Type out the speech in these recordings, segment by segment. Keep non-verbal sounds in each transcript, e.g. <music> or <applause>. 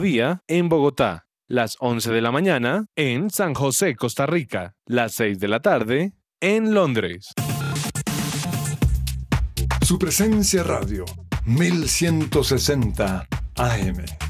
día en Bogotá, las 11 de la mañana en San José, Costa Rica, las 6 de la tarde en Londres. Su presencia radio, 1160 AM.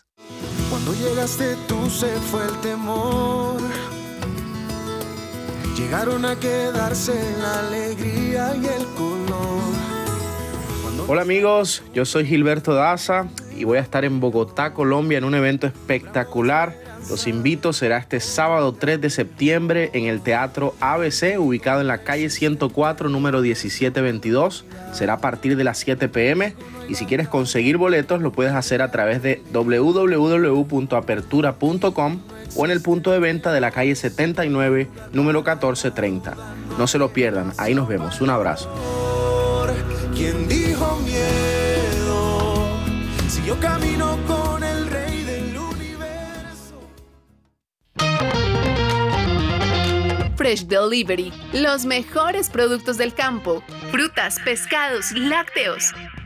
Cuando llegaste tú se fue el temor. Llegaron a quedarse la alegría y el color. Hola amigos, yo soy Gilberto Daza y voy a estar en Bogotá, Colombia en un evento espectacular. Los invito, será este sábado 3 de septiembre en el Teatro ABC, ubicado en la calle 104, número 1722. Será a partir de las 7 pm y si quieres conseguir boletos lo puedes hacer a través de www.apertura.com o en el punto de venta de la calle 79, número 1430. No se lo pierdan, ahí nos vemos. Un abrazo. ¿Quién dijo miedo? Si yo camino con el rey del universo. Fresh Delivery, los mejores productos del campo, frutas, pescados, lácteos.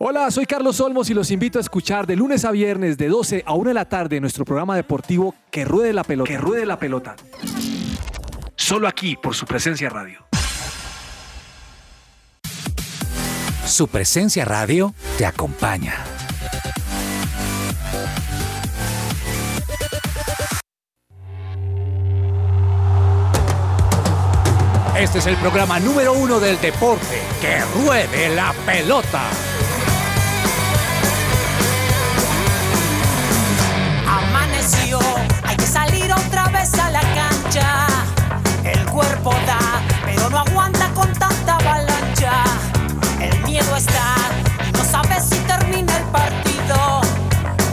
Hola, soy Carlos Olmos y los invito a escuchar de lunes a viernes de 12 a 1 de la tarde nuestro programa deportivo Que Ruede la Pelota. Que Ruede la Pelota. Solo aquí por su presencia radio. Su presencia radio te acompaña. Este es el programa número uno del deporte. Que ruede la pelota. Hay que salir otra vez a la cancha. El cuerpo da, pero no aguanta con tanta avalancha. El miedo está no sabes si termina el partido.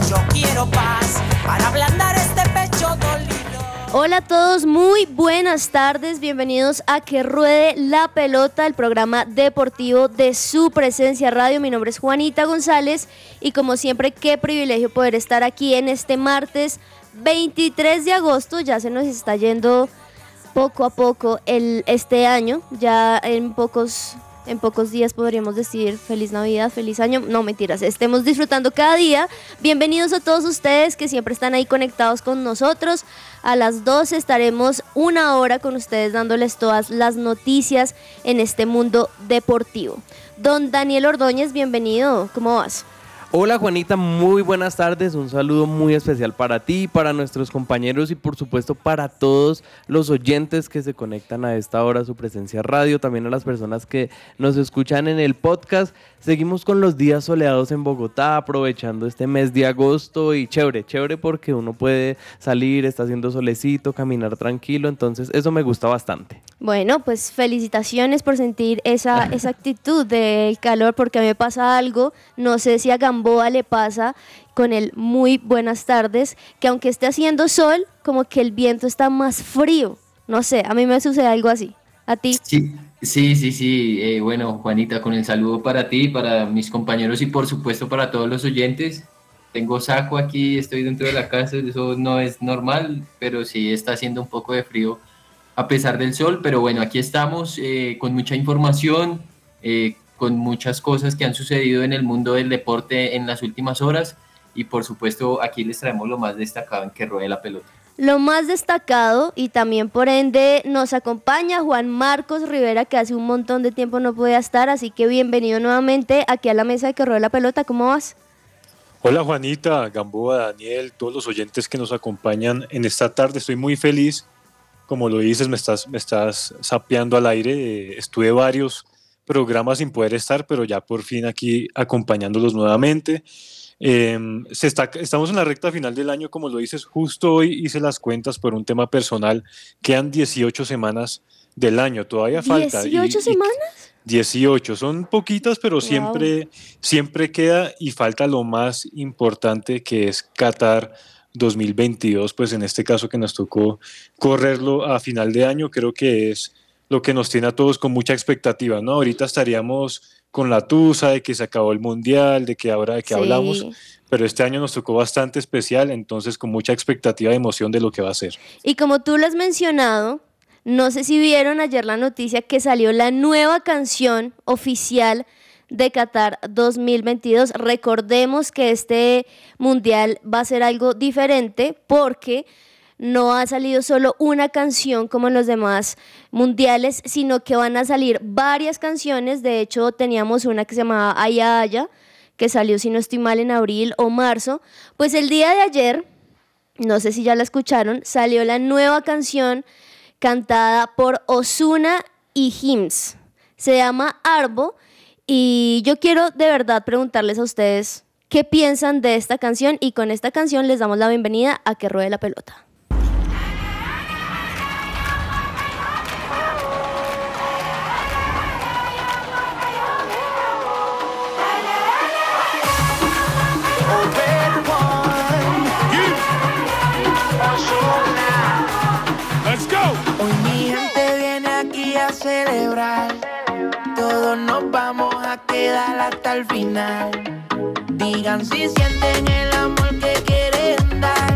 Yo quiero paz para ablandar este pecho dolido. Hola a todos, muy buenas tardes, bienvenidos a Que Ruede la Pelota, el programa deportivo de su presencia radio. Mi nombre es Juanita González y como siempre, qué privilegio poder estar aquí en este martes 23 de agosto. Ya se nos está yendo poco a poco el, este año, ya en pocos en pocos días podríamos decir feliz Navidad, feliz año. No, mentiras, estemos disfrutando cada día. Bienvenidos a todos ustedes que siempre están ahí conectados con nosotros. A las 12 estaremos una hora con ustedes dándoles todas las noticias en este mundo deportivo. Don Daniel Ordóñez, bienvenido. ¿Cómo vas? Hola Juanita, muy buenas tardes. Un saludo muy especial para ti, para nuestros compañeros y por supuesto para todos los oyentes que se conectan a esta hora a su presencia radio, también a las personas que nos escuchan en el podcast. Seguimos con los días soleados en Bogotá, aprovechando este mes de agosto y chévere, chévere porque uno puede salir, está haciendo solecito, caminar tranquilo, entonces eso me gusta bastante. Bueno, pues felicitaciones por sentir esa, <laughs> esa actitud del calor, porque a mí me pasa algo, no sé si a Gamboa le pasa con el muy buenas tardes, que aunque esté haciendo sol, como que el viento está más frío. No sé, a mí me sucede algo así. ¿A ti? Sí, sí, sí, sí. Eh, bueno, Juanita, con el saludo para ti, para mis compañeros y por supuesto para todos los oyentes. Tengo saco aquí, estoy dentro de la casa, eso no es normal, pero sí está haciendo un poco de frío a pesar del sol, pero bueno, aquí estamos eh, con mucha información, eh, con muchas cosas que han sucedido en el mundo del deporte en las últimas horas y por supuesto aquí les traemos lo más destacado en que ruede la pelota. Lo más destacado y también por ende nos acompaña Juan Marcos Rivera que hace un montón de tiempo no podía estar, así que bienvenido nuevamente aquí a la mesa de que ruede la pelota, ¿cómo vas? Hola Juanita, Gamboa, Daniel, todos los oyentes que nos acompañan en esta tarde. Estoy muy feliz. Como lo dices, me estás, me estás sapeando al aire. Eh, estuve varios programas sin poder estar, pero ya por fin aquí acompañándolos nuevamente. Em, se está, estamos en la recta final del año, como lo dices, justo hoy hice las cuentas por un tema personal. Quedan 18 semanas del año, todavía falta. ¿18 semanas? 18, son poquitas, pero siempre, siempre queda y falta lo más importante que es Qatar 2022, pues en este caso que nos tocó correrlo a final de año, creo que es lo que nos tiene a todos con mucha expectativa, ¿no? Ahorita estaríamos con la tusa de que se acabó el mundial, de que ahora de que hablamos, pero este año nos tocó bastante especial, entonces con mucha expectativa y emoción de lo que va a ser. Y como tú lo has mencionado, no sé si vieron ayer la noticia que salió la nueva canción oficial de Qatar 2022. Recordemos que este mundial va a ser algo diferente porque no ha salido solo una canción como en los demás mundiales, sino que van a salir varias canciones. De hecho, teníamos una que se llamaba Aya Aya, que salió, si no estoy mal, en abril o marzo. Pues el día de ayer, no sé si ya la escucharon, salió la nueva canción cantada por Osuna y Hims. Se llama Arbo y yo quiero de verdad preguntarles a ustedes qué piensan de esta canción y con esta canción les damos la bienvenida a Que Ruede la Pelota. Celebrar. Todos nos vamos a quedar hasta el final. Digan si sienten el amor que quieren dar.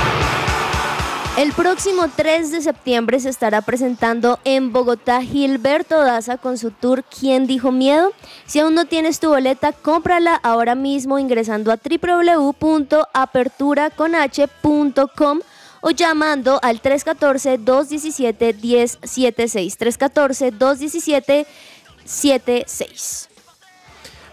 El próximo 3 de septiembre se estará presentando en Bogotá Gilberto Daza con su tour ¿Quién dijo miedo? Si aún no tienes tu boleta, cómprala ahora mismo ingresando a www.aperturaconh.com o llamando al 314-217-1076. 314-217-76.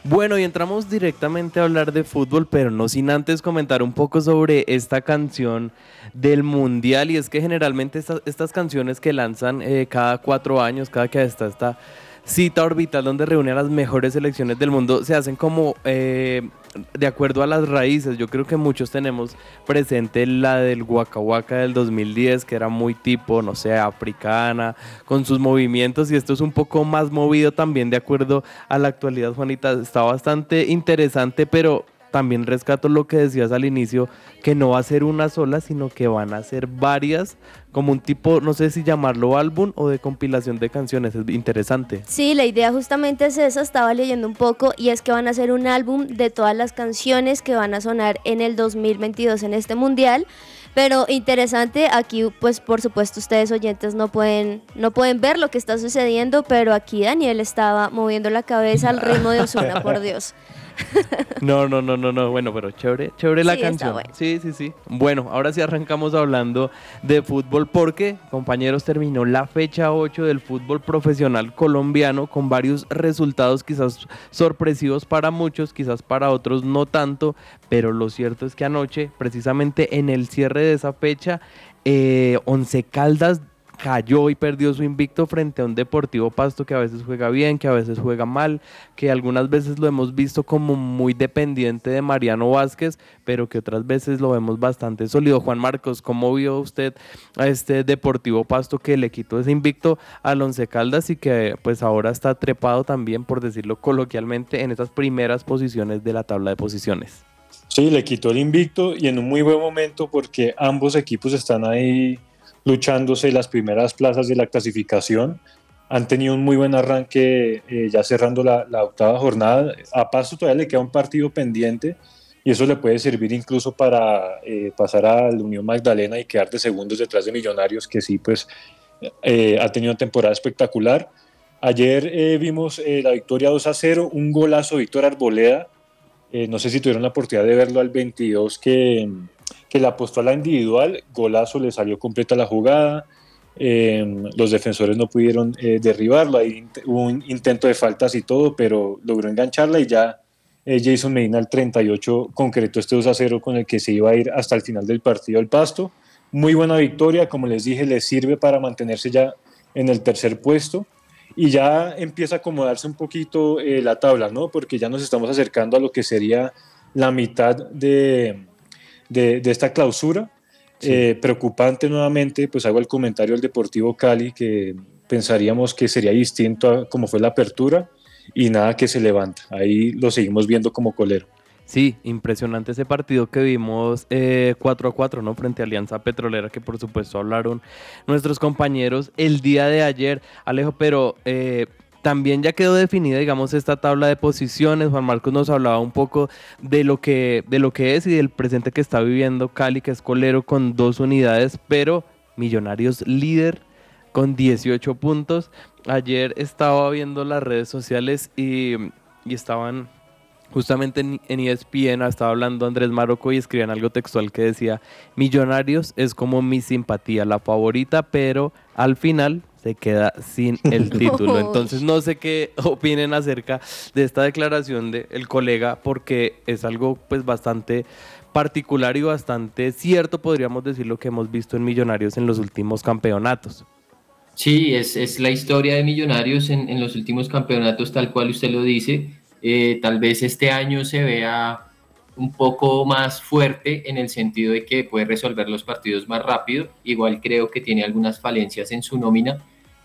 Bueno, y entramos directamente a hablar de fútbol, pero no sin antes comentar un poco sobre esta canción del Mundial. Y es que generalmente estas, canciones que lanzan eh, cada cuatro años, cada que está esta cita orbital donde reúne a las mejores selecciones del mundo, se hacen como eh, de acuerdo a las raíces. Yo creo que muchos tenemos presente la del Waka Waka del 2010, que era muy tipo, no sé, africana, con sus movimientos. Y esto es un poco más movido también de acuerdo a la actualidad, Juanita. Está bastante interesante, pero también rescato lo que decías al inicio, que no va a ser una sola, sino que van a ser varias, como un tipo, no sé si llamarlo álbum o de compilación de canciones. Es interesante. Sí, la idea justamente es esa, estaba leyendo un poco y es que van a hacer un álbum de todas las canciones que van a sonar en el 2022 en este mundial. Pero interesante, aquí pues por supuesto ustedes oyentes no pueden, no pueden ver lo que está sucediendo, pero aquí Daniel estaba moviendo la cabeza al ritmo de Osuna, por <laughs> Dios. <laughs> No, no, no, no, no. Bueno, pero chévere, chévere la Sí, canción. bueno. Sí, sí, sí. Bueno, ahora sí arrancamos hablando de fútbol porque, compañeros, terminó la fecha 8 del fútbol profesional colombiano con varios resultados quizás sorpresivos para muchos, quizás para otros no tanto, pero lo cierto es que anoche, precisamente en el cierre de esa fecha, eh, Once Caldas cayó y perdió su invicto frente a un Deportivo Pasto que a veces juega bien, que a veces juega mal, que algunas veces lo hemos visto como muy dependiente de Mariano Vázquez, pero que otras veces lo vemos bastante sólido. Juan Marcos, ¿cómo vio usted a este Deportivo Pasto que le quitó ese invicto al Once Caldas y que pues ahora está trepado también, por decirlo coloquialmente, en esas primeras posiciones de la tabla de posiciones? Sí, le quitó el invicto y en un muy buen momento porque ambos equipos están ahí luchándose las primeras plazas de la clasificación. Han tenido un muy buen arranque eh, ya cerrando la, octava jornada. A Pasto todavía le queda un partido pendiente y eso le puede servir incluso para eh, pasar a la Unión Magdalena y quedar de segundos detrás de Millonarios, que sí, pues eh, ha tenido una temporada espectacular. Ayer vimos la victoria 2 a 0, un golazo Víctor Arboleda. no sé si tuvieron la oportunidad de verlo al 22 que que la apostó a la individual, golazo, le salió completa la jugada, eh, los defensores no pudieron eh, derribarlo, ahí hubo un intento de faltas y todo, pero logró engancharla y ya eh, Jason Medina al 38 concretó este 2 a 0 con el que se iba a ir hasta el final del partido al pasto. Muy buena victoria, como les dije, le sirve para mantenerse ya en el tercer puesto y ya empieza a acomodarse un poquito la tabla, ¿no? Porque ya nos estamos acercando a lo que sería la mitad de, de, esta clausura. Eh, preocupante nuevamente, pues hago el comentario del Deportivo Cali, que pensaríamos que sería distinto a como fue la apertura y nada que se levanta. Ahí lo seguimos viendo como colero. Sí, impresionante ese partido que vimos eh, 4 a 4, ¿no? Frente a Alianza Petrolera, que por supuesto hablaron nuestros compañeros el día de ayer, Alejo, pero eh, también ya quedó definida, digamos, esta tabla de posiciones. Juan Marcos nos hablaba un poco de lo que, de lo que es y del presente que está viviendo Cali, que es colero con dos unidades, pero Millonarios líder con 18 puntos. Ayer estaba viendo las redes sociales y, estaban justamente en, en, ESPN, estaba hablando Andrés Marocco y escribían algo textual que decía, Millonarios es como mi simpatía, la favorita, pero al final se queda sin <laughs> el título. Entonces no sé qué opinen acerca de esta declaración del colega porque es algo pues bastante particular y bastante cierto, podríamos decir, lo que hemos visto en Millonarios en los últimos campeonatos. Sí, es, es la historia de Millonarios en, en, los últimos campeonatos, tal cual usted lo dice. Eh, tal vez este año se vea un poco más fuerte en el sentido de que puede resolver los partidos más rápido. Igual creo que tiene algunas falencias en su nómina,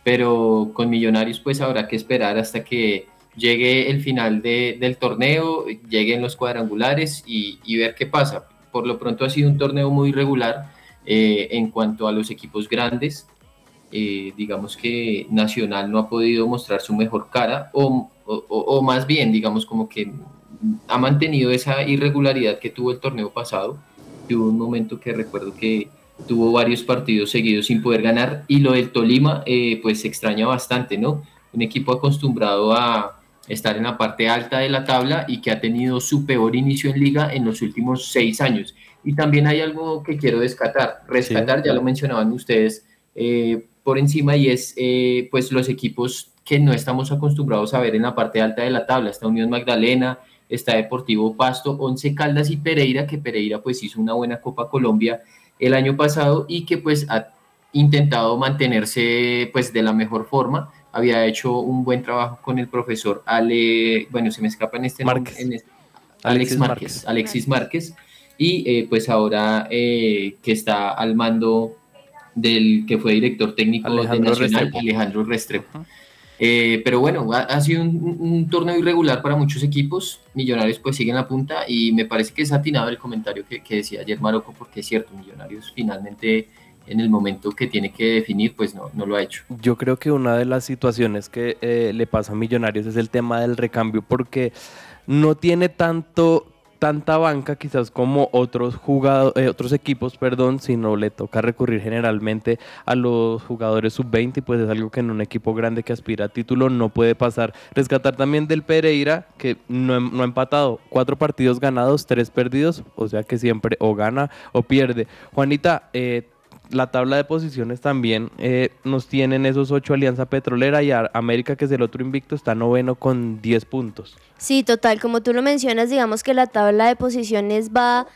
pero con Millonarios pues habrá que esperar hasta que llegue el final del torneo, lleguen los cuadrangulares y, ver qué pasa. Por lo pronto ha sido un torneo muy regular eh, en cuanto a los equipos grandes. Eh, digamos que Nacional no ha podido mostrar su mejor cara o, o más bien digamos como que ha mantenido esa irregularidad que tuvo el torneo pasado. Tuvo un momento que recuerdo que tuvo varios partidos seguidos sin poder ganar y lo del Tolima eh, pues se extraña bastante, ¿no? Un equipo acostumbrado a estar en la parte alta de la tabla y que ha tenido su peor inicio en liga en los últimos seis años. Y también hay algo que quiero rescatar, rescatar, ya lo mencionaban ustedes eh, por encima y es eh, pues los equipos que no estamos acostumbrados a ver en la parte alta de la tabla, esta Unión Magdalena, está Deportivo Pasto, Once Caldas y Pereira, que Pereira pues hizo una buena Copa Colombia el año pasado y que pues ha intentado mantenerse pues de la mejor forma. Había hecho un buen trabajo con el profesor Ale, bueno, se me escapa en este nombre, este, Alex Márquez, Alexis Márquez, y eh, pues ahora eh, que está al mando del que fue director técnico de Nacional, Alejandro Restrepo. Eh, pero bueno, ha, sido un, torneo irregular para muchos equipos. Millonarios pues siguen la punta y me parece que es atinado el comentario que, decía ayer Marocco porque es cierto, Millonarios finalmente en el momento que tiene que definir pues no, no lo ha hecho. Yo creo que una de las situaciones que eh, le pasa a Millonarios es el tema del recambio porque no tiene tanto tanta banca quizás como otros jugadores, eh, otros equipos, perdón, sino le toca recurrir generalmente a los jugadores sub-20 y pues es algo que en un equipo grande que aspira a título no puede pasar. Rescatar también del Pereira que no, ha empatado, cuatro partidos ganados, tres perdidos, o sea que siempre o gana o pierde. Juanita, eh, la tabla de posiciones también eh, nos tienen esos ocho Alianza Petrolera y América, que es el otro invicto, está noveno con 10 puntos. Sí, total, como tú lo mencionas, digamos que la tabla de posiciones va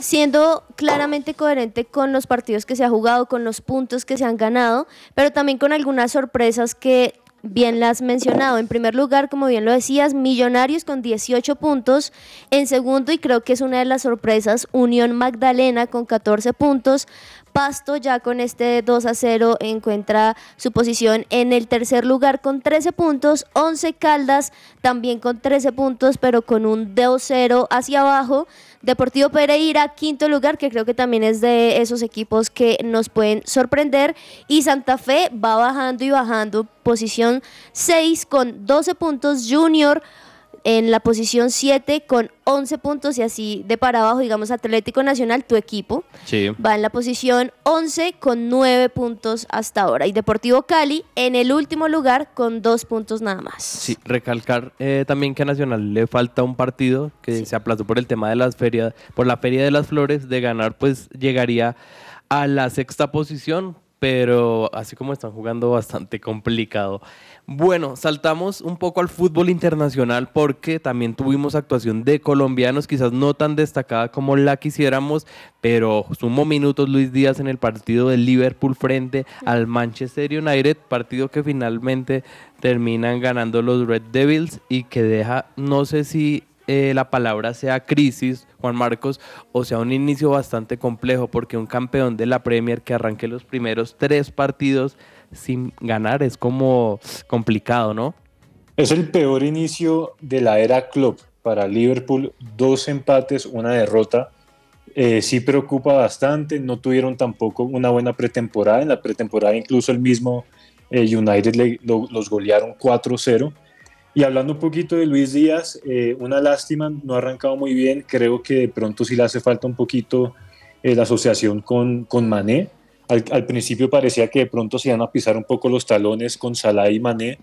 siendo claramente coherente con los partidos que se ha jugado, con los puntos que se han ganado, pero también con algunas sorpresas que bien las has mencionado. En primer lugar, como bien lo decías, Millonarios con 18 puntos. En segundo, y creo que es una de las sorpresas, Unión Magdalena con 14 puntos. Pasto ya con este 2 a 0 encuentra su posición en el tercer lugar con 13 puntos. 11 Caldas también con 13 puntos, pero con un 2-0 hacia abajo. Deportivo Pereira, quinto lugar, que creo que también es de esos equipos que nos pueden sorprender. Y Santa Fe va bajando y bajando. Posición 6 con 12 puntos. Junior en la posición 7 con 11 puntos y así de para abajo, digamos Atlético Nacional, tu equipo, Sí. va en la posición 11 con 9 puntos hasta ahora. Y Deportivo Cali en el último lugar con 2 puntos nada más. Sí, recalcar eh, también que a Nacional le falta un partido que se aplazó por el tema de las ferias, por la Feria de las Flores, de ganar pues llegaría a la sexta posición, pero así como están jugando bastante complicado. Bueno, saltamos un poco al fútbol internacional porque también tuvimos actuación de colombianos, quizás no tan destacada como la quisiéramos, pero sumó minutos Luis Díaz en el partido del Liverpool frente al Manchester United, partido que finalmente terminan ganando los Red Devils y que deja, no sé si eh, la palabra sea crisis, Juan Marcos, o sea un inicio bastante complejo, porque un campeón de la Premier que arranque los primeros tres partidos sin ganar es como complicado, ¿no? Es el peor inicio de la era Klopp para Liverpool. Dos empates, una derrota. Eh, sí preocupa bastante. No tuvieron tampoco una buena pretemporada. En la pretemporada incluso el mismo eh, United le- lo- los golearon 4-0. Y hablando un poquito de Luis Díaz, eh, una lástima, no ha arrancado muy bien. Creo que de pronto sí le hace falta un poquito eh, la asociación con, con Mané. Al, principio parecía que de pronto se iban a pisar un poco los talones con Salah y Mané,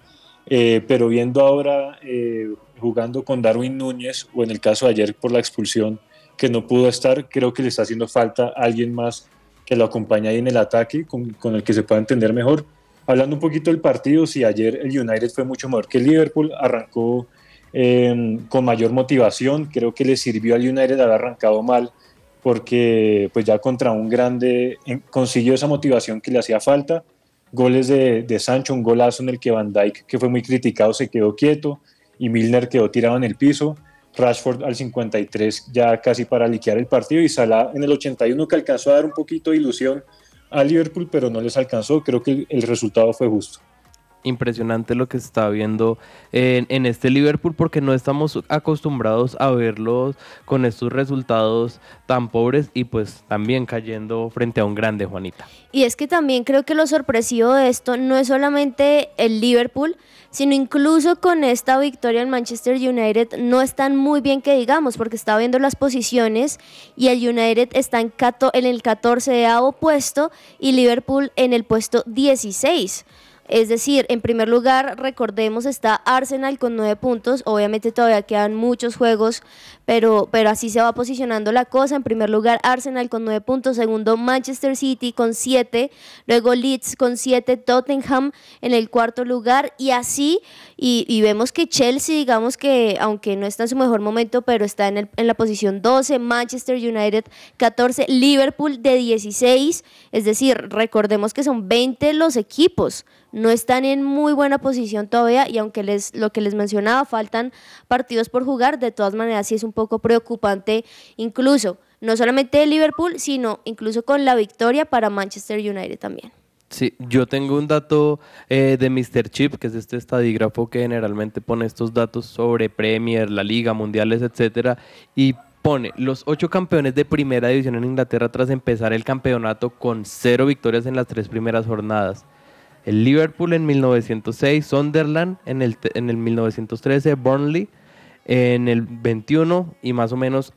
eh, pero viendo ahora eh, jugando con Darwin Núñez o en el caso de ayer por la expulsión que no pudo estar, creo que le está haciendo falta alguien más que lo acompañe ahí en el ataque, con, con el que se pueda entender mejor. Hablando un poquito del partido, si ayer el United fue mucho mejor que el Liverpool, arrancó eh, con mayor motivación, creo que le sirvió al United haber arrancado mal, porque pues ya contra un grande consiguió esa motivación que le hacía falta. Goles de, de Sancho, un golazo en el que Van Dijk, que fue muy criticado, se quedó quieto y Milner quedó tirado en el piso. Rashford al 53 ya casi para liquear el partido y Salah en el 81 que alcanzó a dar un poquito de ilusión a Liverpool, pero no les alcanzó. Creo que el resultado fue justo. Impresionante lo que se está viendo en, este Liverpool porque no estamos acostumbrados a verlos con estos resultados tan pobres y pues también cayendo frente a un grande Juanita. Y es que también creo que lo sorpresivo de esto no es solamente el Liverpool, sino incluso con esta victoria en Manchester United no están muy bien que digamos, porque estaba viendo las posiciones y el United está en, en el 14 puesto y Liverpool en el puesto 16. Es decir, en primer lugar, recordemos, está Arsenal con nueve puntos. Obviamente todavía quedan muchos juegos, pero, pero así se va posicionando la cosa. En primer lugar, Arsenal con nueve puntos. Segundo, Manchester City con siete. Luego Leeds con siete. Tottenham en el cuarto lugar. Y así, y, vemos que Chelsea, digamos que, aunque no está en su mejor momento, pero está en, el- en la posición 12. Manchester United 14. Liverpool de 16. Es decir, recordemos que son 20 los equipos no están en muy buena posición todavía y aunque les lo que les mencionaba faltan partidos por jugar, de todas maneras sí es un preocupante incluso no solamente de Liverpool, sino incluso con la victoria para Manchester United también. Sí, yo tengo un dato eh, de Mr. Chip, que es este estadígrafo que generalmente pone estos datos sobre Premier, la Liga, Mundiales, etcétera, y pone los ocho campeones de primera división en Inglaterra tras empezar el campeonato con cero victorias en las tres primeras jornadas. El Liverpool en 1906, Sunderland en el, en el 1913, Burnley en el 21 y más o menos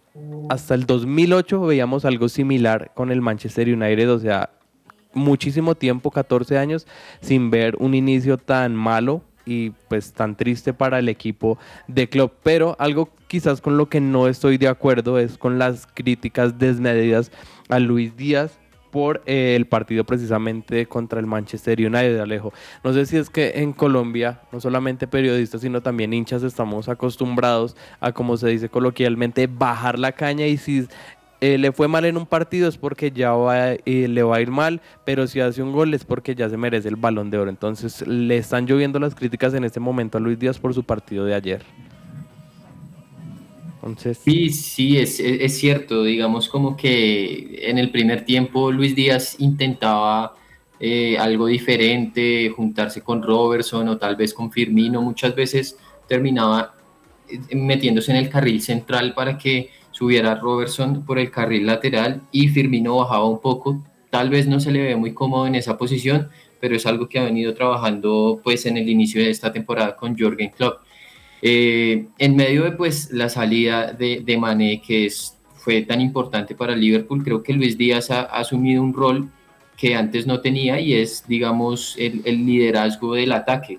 hasta el 2008 veíamos algo similar con el Manchester United, o sea, muchísimo tiempo, 14 años, sin ver un inicio tan malo y pues tan triste para el equipo de club. Pero algo quizás con lo que no estoy de acuerdo es con las críticas desmedidas a Luis Díaz por el partido precisamente contra el Manchester United, Alejo. No sé si es que en Colombia, no solamente periodistas, sino también hinchas, estamos acostumbrados a, como se dice coloquialmente, bajar la caña y si eh, le fue mal en un partido es porque ya va, eh, le va a ir mal, pero si hace un gol es porque ya se merece el balón de oro. Entonces le están lloviendo las críticas en este momento a Luis Díaz por su partido de ayer. Entonces... Sí, sí, es, es, cierto. Digamos como que en el primer tiempo Luis Díaz intentaba eh, algo diferente, juntarse con Robertson o tal vez con Firmino. Muchas veces terminaba metiéndose en el carril central para que subiera Robertson por el carril lateral y Firmino bajaba un poco. Tal vez no se le ve muy cómodo en esa posición, pero es algo que ha venido trabajando pues en el inicio de esta temporada con Jorgen Klopp. Eh, en medio de pues la salida de, Mané, que fue tan importante para Liverpool, creo que Luis Díaz ha, asumido un rol que antes no tenía y es, digamos, el, el liderazgo del ataque.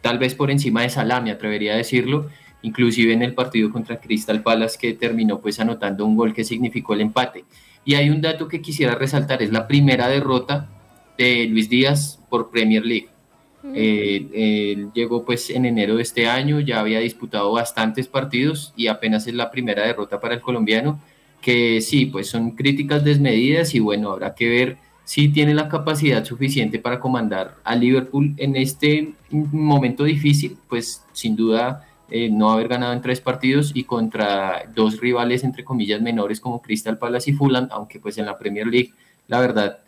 Tal vez por encima de Salah, me atrevería a decirlo, inclusive en el partido contra Crystal Palace que terminó pues anotando un gol que significó el empate. Y hay un dato que quisiera resaltar, es la primera derrota de Luis Díaz por Premier League. Eh, él llegó pues en enero de este año, ya había disputado bastantes partidos y apenas es la primera derrota para el colombiano, que sí, pues son críticas desmedidas y bueno, habrá que ver si tiene la capacidad suficiente para comandar a Liverpool en este momento difícil, pues sin duda eh, no haber ganado en tres partidos y contra dos rivales entre comillas menores como Crystal Palace y Fulham, aunque pues en la Premier League la verdad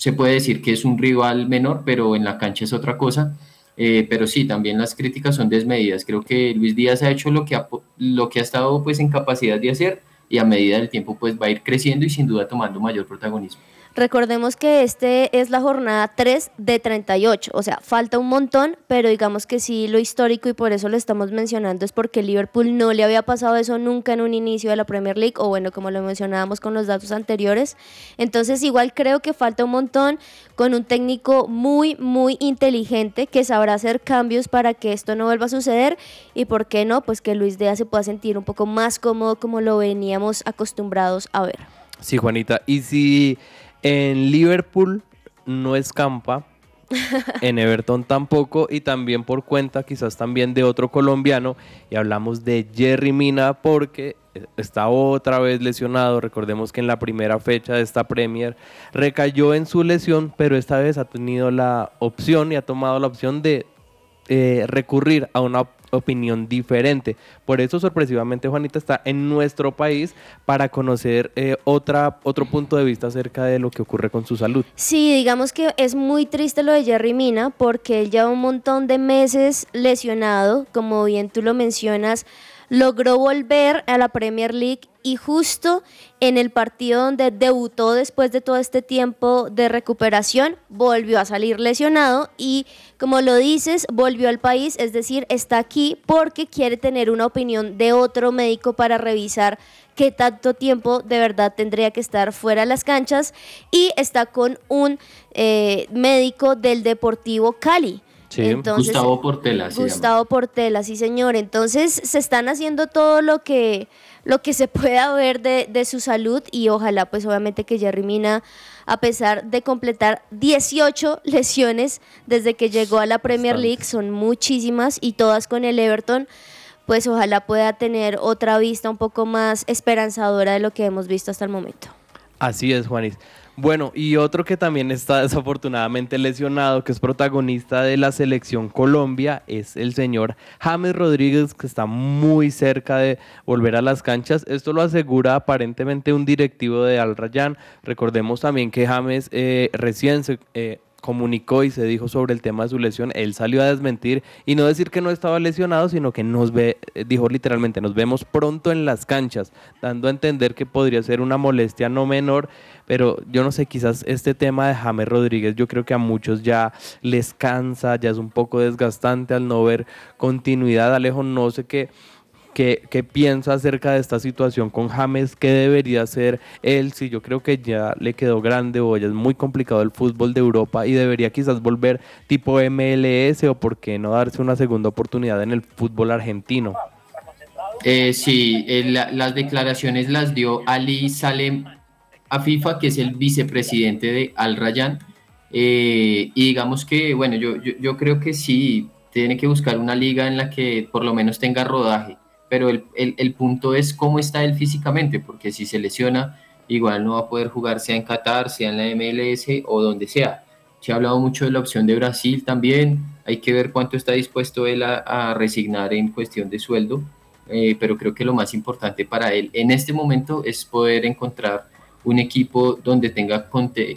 se puede decir que es un rival menor, pero en la cancha es otra cosa. Eh, pero sí, también las críticas son desmedidas. Creo que Luis Díaz ha hecho lo que ha, lo que ha estado pues en capacidad de hacer y a medida del tiempo pues va a ir creciendo y sin duda tomando mayor protagonismo. Recordemos que este es la jornada 3 de 38, o sea, falta un montón, pero digamos que sí lo histórico y por eso lo estamos mencionando es porque Liverpool no le había pasado eso nunca en un inicio de la Premier League, o bueno, como lo mencionábamos con los datos anteriores. Entonces igual creo que falta un montón con un técnico muy, muy inteligente que sabrá hacer cambios para que esto no vuelva a suceder y por qué no, pues que Luis Díaz se pueda sentir un poco más cómodo como lo veníamos acostumbrados a ver. Sí, Juanita, y si en Liverpool no escampa, <laughs> en Everton tampoco. Y también por cuenta quizás también de otro colombiano. Y hablamos de Jerry Mina porque está otra vez lesionado, recordemos que en la primera fecha de esta Premier recayó en su lesión pero esta vez ha tenido la opción y ha tomado la opción de eh, recurrir a una opinión diferente. Por eso, sorpresivamente, Juanita está en nuestro país para conocer eh, otra, otro punto de vista acerca de lo que ocurre con su salud. Sí, digamos que es muy triste lo de Jerry Mina porque él lleva un montón de meses lesionado, como bien tú lo mencionas logró volver a la Premier League y justo en el partido donde debutó después de todo este tiempo de recuperación, volvió a salir lesionado y como lo dices, volvió al país, es decir, está aquí porque quiere tener una opinión de otro médico para revisar qué tanto tiempo de verdad tendría que estar fuera de las canchas y está con un eh, médico del Deportivo Cali. Gustavo Portela. Gustavo Portela, sí señor. Entonces se están haciendo todo lo que, lo que se pueda ver de, de, su salud y ojalá pues obviamente que Jerry Mina, a pesar de completar 18 lesiones desde que llegó a la Premier League, son muchísimas y todas con el Everton, pues ojalá pueda tener otra vista un poco más esperanzadora de lo que hemos visto hasta el momento. Así es, Juanis. Bueno, y otro que también está desafortunadamente lesionado, que es protagonista de la selección Colombia, es el señor James Rodríguez, que está muy cerca de volver a las canchas. Esto lo asegura aparentemente un directivo de Al Rayyan. Recordemos también que James eh, recién se... Eh, comunicó y se dijo sobre el tema de su lesión, él salió a desmentir y no decir que no estaba lesionado, sino que nos ve, eh, dijo literalmente, nos vemos pronto en las canchas, dando a entender que podría ser una molestia no menor, pero yo no sé, quizás este tema de James Rodríguez, yo creo que a muchos ya les cansa, ya es un poco desgastante al no ver continuidad, Alejo, no sé qué ¿Qué, ¿Qué, piensa acerca de esta situación con James? ¿Qué debería hacer él? Si yo creo que ya le quedó grande o ya es muy complicado el fútbol de Europa y debería quizás volver tipo MLS o por qué no darse una segunda oportunidad en el fútbol argentino. Eh, sí, eh, las declaraciones las dio Ali Salem a FIFA, que es el vicepresidente de Al Rayyan. Eh, y digamos que, bueno, yo, creo que sí, tiene que buscar una liga en la que por lo menos tenga rodaje, pero el, el, el punto es cómo está él físicamente, porque si se lesiona, igual no va a poder jugar sea en Qatar, sea en la MLS o donde sea. Se ha hablado mucho de la opción de Brasil también, hay que ver cuánto está dispuesto él a, a resignar en cuestión de sueldo, eh, pero creo que lo más importante para él en este momento es poder encontrar un equipo donde tenga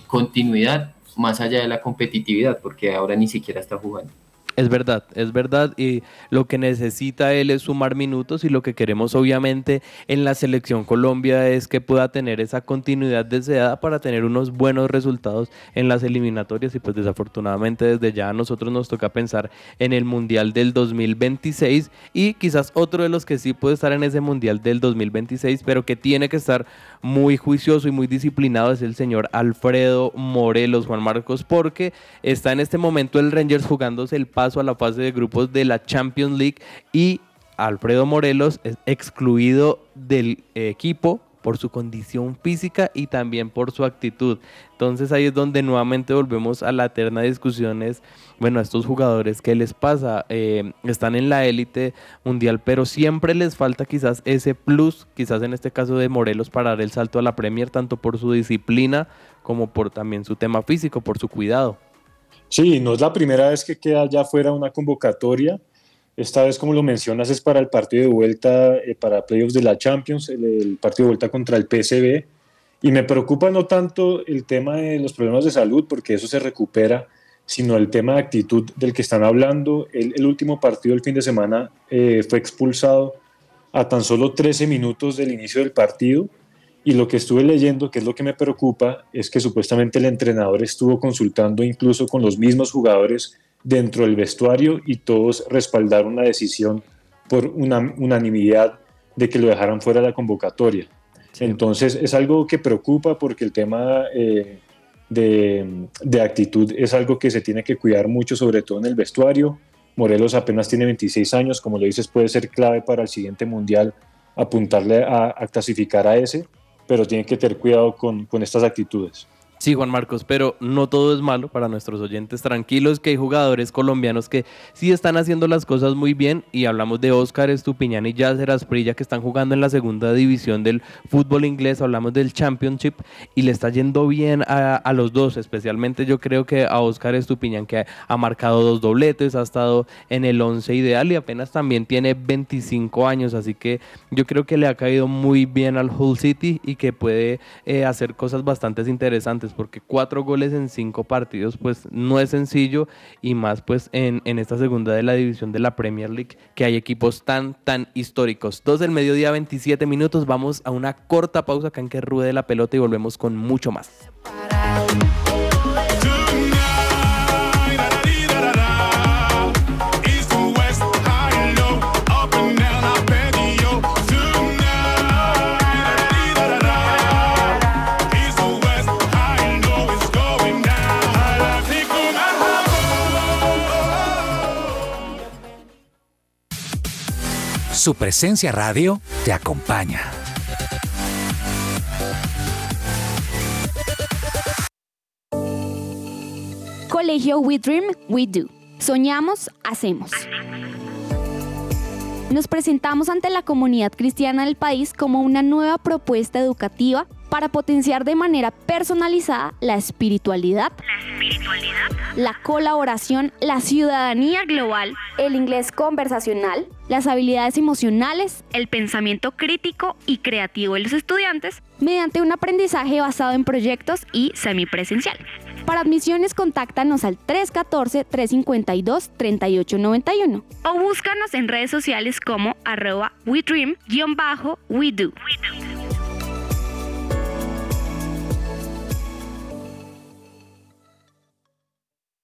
continuidad más allá de la competitividad, porque ahora ni siquiera está jugando. Es verdad, es verdad. Y lo que necesita él es sumar minutos y lo que queremos obviamente en la selección Colombia es que pueda tener esa continuidad deseada para tener unos buenos resultados en las eliminatorias y pues desafortunadamente desde ya a nosotros nos toca pensar en el Mundial del 2026 y quizás otro de los que sí puede estar en ese Mundial del 2026 pero que tiene que estar muy juicioso y muy disciplinado es el señor Alfredo Morelos Juan Marcos porque está en este momento el Rangers jugándose el paso a la fase de grupos de la Champions League y Alfredo Morelos es excluido del equipo por su condición física y también por su actitud. Entonces ahí es donde nuevamente volvemos a la eterna discusión es, bueno, a estos jugadores, ¿qué les pasa? Eh, están en la élite mundial, pero siempre les falta quizás ese plus, quizás en este caso de Morelos, para dar el salto a la Premier, tanto por su disciplina como por también su tema físico, por su cuidado. Sí, no es la primera vez que queda ya fuera una convocatoria. Esta vez, como lo mencionas, es para el partido de vuelta, eh, para playoffs de la Champions, el, el, partido de vuelta contra el PSV. Y me preocupa no tanto el tema de los problemas de salud, porque eso se recupera, sino el tema de actitud del que están hablando. El, el último partido del fin de semana eh, fue expulsado a tan solo 13 minutos del inicio del partido y lo que estuve leyendo, que es lo que me preocupa, es que supuestamente el entrenador estuvo consultando incluso con los mismos jugadores dentro del vestuario y todos respaldaron la decisión por una unanimidad de que lo dejaran fuera de la convocatoria. Sí. Entonces es algo que preocupa porque el tema eh, de, de, actitud es algo que se tiene que cuidar mucho, sobre todo en el vestuario. Morelos apenas tiene 26 años, como lo dices, puede ser clave para el siguiente mundial apuntarle a, a clasificar a ese pero tienen que tener cuidado con, con estas actitudes. Sí, Juan Marcos, pero no todo es malo para nuestros oyentes. Tranquilos que hay jugadores colombianos que sí están haciendo las cosas muy bien y hablamos de Oscar Estupiñán y Yasser Asprilla que están jugando en la segunda división del fútbol inglés, hablamos del Championship y le está yendo bien a, a los dos, especialmente yo creo que a Oscar Estupiñán que ha marcado dos dobletes, ha estado en el 11 ideal y apenas también tiene 25 años, así que yo creo que le ha caído muy bien al Hull City y que puede eh, hacer cosas bastante interesantes porque cuatro goles en cinco partidos pues no es sencillo y más pues en, en, esta segunda de la división de la Premier League que hay equipos tan tan históricos. Dos del mediodía 27 minutos, vamos a una corta pausa acá en que ruede la pelota y volvemos con mucho más. Su presencia radio te acompaña. Colegio We Dream, We Do. Soñamos, hacemos. Nos presentamos ante la comunidad cristiana del país como una nueva propuesta educativa para potenciar de manera personalizada la espiritualidad, la, espiritualidad. la colaboración, la ciudadanía global, el inglés conversacional, las habilidades emocionales, el pensamiento crítico y creativo de los estudiantes mediante un aprendizaje basado en proyectos y semipresencial. Para admisiones, contáctanos al 314-352-3891 o búscanos en redes sociales como arroba WeDream-WeDo.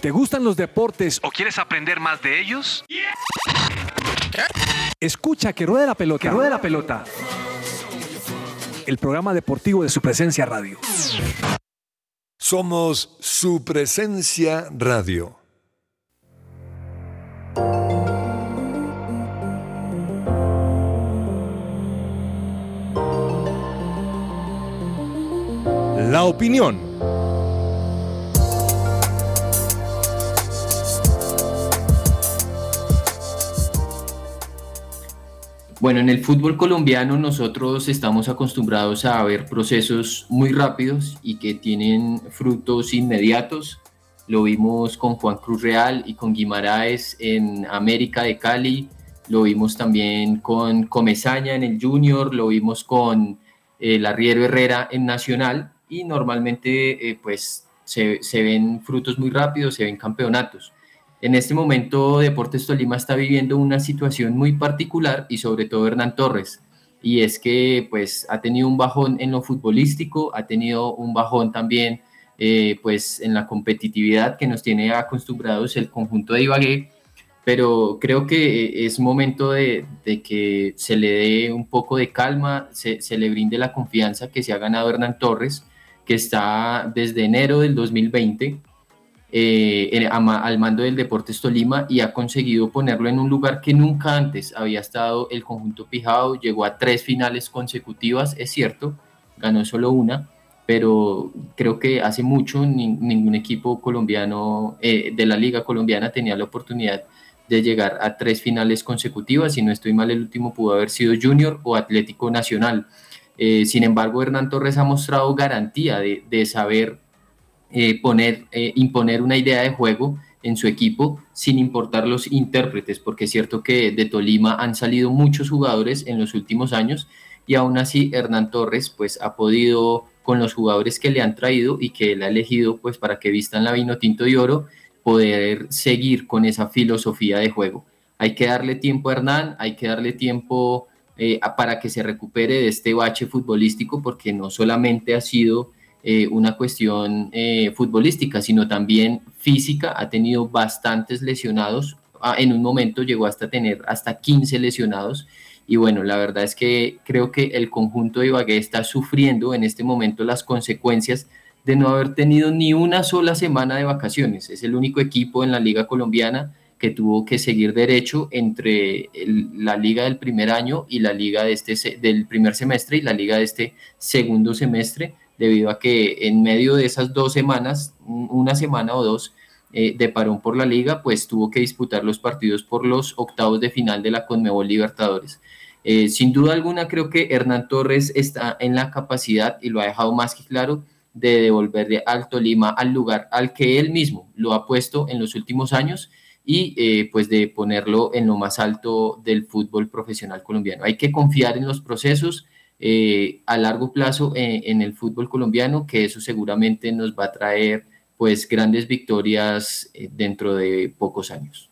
¿Te gustan los deportes o quieres aprender más de ellos? Escucha que ruede la pelota. Que ruede la pelota. El programa deportivo de su presencia radio. Somos su presencia radio. La opinión. Bueno, en el fútbol colombiano nosotros estamos acostumbrados a ver procesos muy rápidos y que tienen frutos inmediatos. Lo vimos con Juan Cruz Real y con Guimaraes en América de Cali. Lo vimos también con Comesaña en el Junior. Lo vimos con el Arriero Herrera en Nacional. Y normalmente eh, pues se ven frutos muy rápidos, se ven campeonatos. En este momento Deportes Tolima está viviendo una situación muy particular y sobre todo Hernán Torres. Y es que pues ha tenido un bajón en lo futbolístico, ha tenido un bajón también eh, pues en la competitividad que nos tiene acostumbrados el conjunto de Ibagué. Pero creo que es momento de, que se le dé un poco de calma, se, se le brinde la confianza que se ha ganado Hernán Torres, que está desde enero del 2020 eh, al mando del Deportes Tolima y ha conseguido ponerlo en un lugar que nunca antes había estado el conjunto Pijao. Llegó a tres finales consecutivas, es cierto, ganó solo una, pero creo que hace mucho ningún equipo colombiano eh, de la Liga Colombiana tenía la oportunidad de llegar a tres finales consecutivas. Si no estoy mal, el último pudo haber sido Junior o Atlético Nacional. Eh, sin embargo, Hernán Torres ha mostrado garantía de, de saber eh, poner, eh, imponer una idea de juego en su equipo sin importar los intérpretes, porque es cierto que de Tolima han salido muchos jugadores en los últimos años y aún así Hernán Torres pues ha podido con los jugadores que le han traído y que él ha elegido pues para que vistan la vino tinto y oro poder seguir con esa filosofía de juego. Hay que darle tiempo a Hernán, hay que darle tiempo eh, para que se recupere de este bache futbolístico porque no solamente ha sido eh, una cuestión eh, futbolística, sino también física. Ha tenido bastantes lesionados. Ah, en un momento llegó hasta tener hasta 15 lesionados. Y bueno, la verdad es que creo que el conjunto de Ibagué está sufriendo en este momento las consecuencias de no haber tenido ni una sola semana de vacaciones. Es el único equipo en la liga colombiana que tuvo que seguir derecho entre la liga del primer año y la liga de este, del primer semestre y la liga de este segundo semestre debido a que en medio de esas dos semanas, una semana o dos eh, de parón por la liga, pues tuvo que disputar los partidos por los octavos de final de la Conmebol Libertadores. Eh, sin duda alguna, creo que Hernán Torres está en la capacidad, y lo ha dejado más que claro, de devolverle al Tolima al lugar al que él mismo lo ha puesto en los últimos años y eh, pues de ponerlo en lo más alto del fútbol profesional colombiano. Hay que confiar en los procesos, eh, a largo plazo eh, en el fútbol colombiano, que eso seguramente nos va a traer pues grandes victorias eh, dentro de pocos años.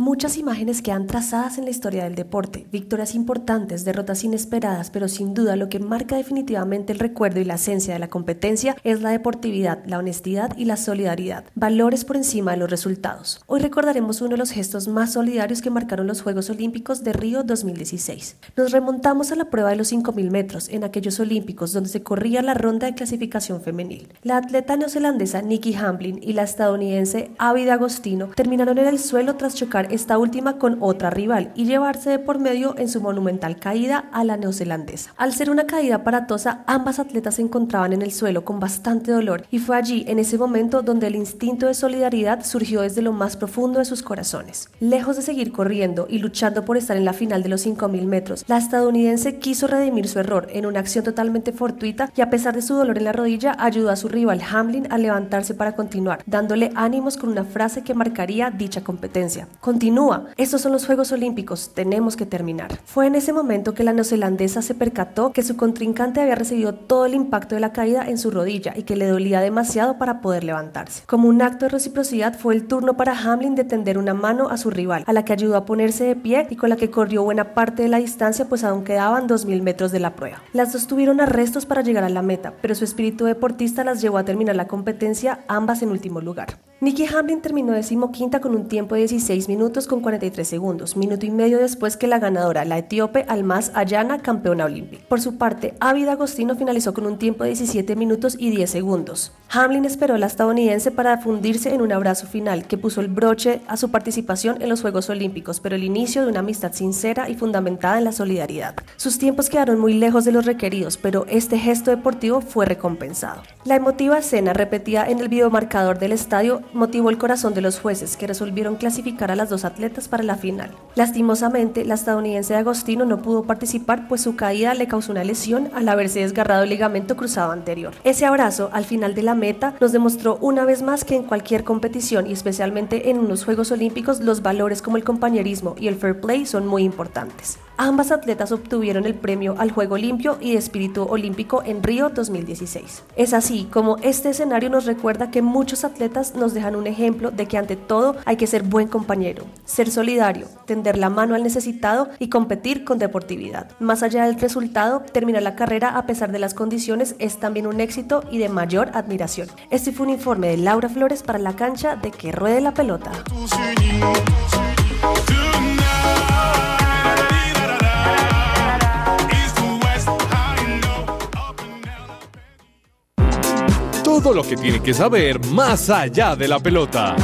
Muchas imágenes quedan trazadas en la historia del deporte, victorias importantes, derrotas inesperadas, pero sin duda lo que marca definitivamente el recuerdo y la esencia de la competencia es la deportividad, la honestidad y la solidaridad, valores por encima de los resultados. Hoy recordaremos uno de los gestos más solidarios que marcaron los Juegos Olímpicos de Río 2016. Nos remontamos a la prueba de los 5.000 metros en aquellos Olímpicos donde se corría la ronda de clasificación femenil. La atleta neozelandesa Nikki Hamblin y la estadounidense Abby Agostino terminaron en el suelo tras chocar esta última con otra rival y llevarse de por medio en su monumental caída a la neozelandesa. Al ser una caída aparatosa, ambas atletas se encontraban en el suelo con bastante dolor y fue allí, en ese momento, donde el instinto de solidaridad surgió desde lo más profundo de sus corazones. Lejos de seguir corriendo y luchando por estar en la final de los 5.000 metros, la estadounidense quiso redimir su error en una acción totalmente fortuita y a pesar de su dolor en la rodilla, ayudó a su rival Hamlin a levantarse para continuar, dándole ánimos con una frase que marcaría dicha competencia. Continúa, estos son los Juegos Olímpicos, tenemos que terminar. Fue en ese momento que la neozelandesa se percató que su contrincante había recibido todo el impacto de la caída en su rodilla y que le dolía demasiado para poder levantarse. Como un acto de reciprocidad fue el turno para Hamlin de tender una mano a su rival, a la que ayudó a ponerse de pie y con la que corrió buena parte de la distancia pues aún quedaban 2.000 metros de la prueba. Las dos tuvieron arrestos para llegar a la meta, pero su espíritu deportista las llevó a terminar la competencia ambas en último lugar. Nikki Hamlin terminó decimoquinta con un tiempo de 16 minutos con 43 segundos, minuto y medio después que la ganadora, la etíope Almaz Ayana, campeona olímpica. Por su parte, Ávida Agostino finalizó con un tiempo de 17 minutos y 10 segundos. Hamlin esperó a la estadounidense para fundirse en un abrazo final que puso el broche a su participación en los Juegos Olímpicos, pero el inicio de una amistad sincera y fundamentada en la solidaridad. Sus tiempos quedaron muy lejos de los requeridos, pero este gesto deportivo fue recompensado. La emotiva escena repetida en el videomarcador del estadio motivó el corazón de los jueces que resolvieron clasificar a las dos atletas para la final. Lastimosamente, la estadounidense de Agostino no pudo participar pues su caída le causó una lesión al haberse desgarrado el ligamento cruzado anterior. Ese abrazo al final de la meta nos demostró una vez más que en cualquier competición y especialmente en unos Juegos Olímpicos los valores como el compañerismo y el fair play son muy importantes. Ambas atletas obtuvieron el premio al Juego Limpio y de Espíritu Olímpico en Río 2016. Es así como este escenario nos recuerda que muchos atletas nos dejan un ejemplo de que ante todo hay que ser buen compañero, ser solidario, tender la mano al necesitado y competir con deportividad. Más allá del resultado, terminar la carrera a pesar de las condiciones es también un éxito y de mayor admiración. Este fue un informe de Laura Flores para la cancha de Que Ruede la Pelota. Todo lo que tiene que saber más allá de la pelota.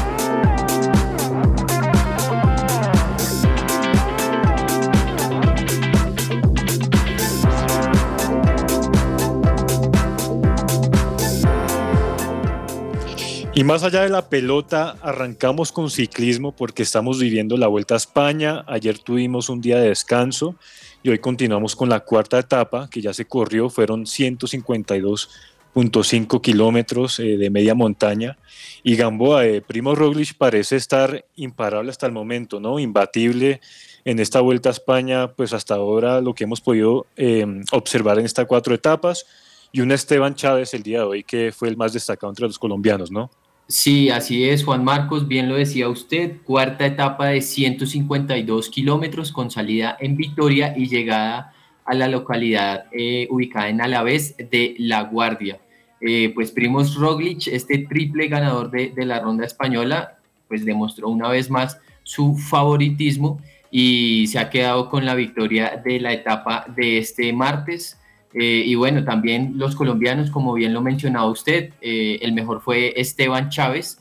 Y más allá de la pelota, arrancamos con ciclismo porque estamos viviendo la Vuelta a España. Ayer tuvimos un día de descanso y hoy continuamos con la cuarta etapa que ya se corrió. Fueron 152.5 kilómetros eh, de media montaña. Y Gamboa, eh, Primo Roglic parece estar imparable hasta el momento, ¿no? Imbatible en esta Vuelta a España, pues hasta ahora lo que hemos podido eh, observar en estas cuatro etapas. Y un Esteban Chávez el día de hoy que fue el más destacado entre los colombianos, ¿no? Sí, así es, Juan Marcos, bien lo decía usted, cuarta etapa de 152 kilómetros con salida en Vitoria y llegada a la localidad eh, ubicada en Alavés de La Guardia. Eh, pues Primos Roglic, este triple ganador de, la ronda española, pues demostró una vez más su favoritismo y se ha quedado con la victoria de la etapa de este martes. Eh, y bueno, también los colombianos, como bien lo mencionaba usted, eh, el mejor fue Esteban Chávez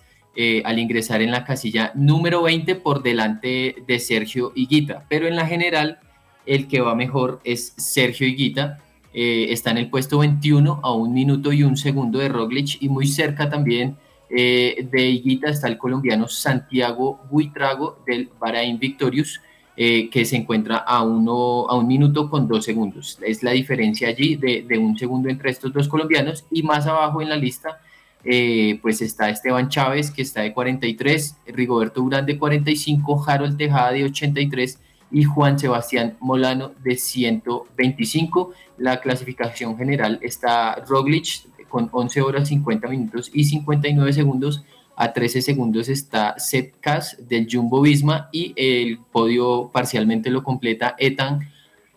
al ingresar en la casilla número 20 por delante de Sergio Higuita. Pero en la general, el que va mejor es Sergio Higuita. Está en el puesto 21 a un minuto y un segundo de Roglic y muy cerca también de Higuita está el colombiano Santiago Buitrago del Bahrain Victorious eh, que se encuentra a, uno, a un minuto con dos segundos. Es la diferencia allí de, de un segundo entre estos dos colombianos y más abajo en la lista eh, pues está Esteban Chávez que está de 43, Rigoberto Urán de 45, Harold Tejada de 83 y Juan Sebastián Molano de 125. La clasificación general está Roglic con 11 horas 50 minutos y 59 segundos a 13 segundos está Setkas del Jumbo Visma y el podio parcialmente lo completa Ethan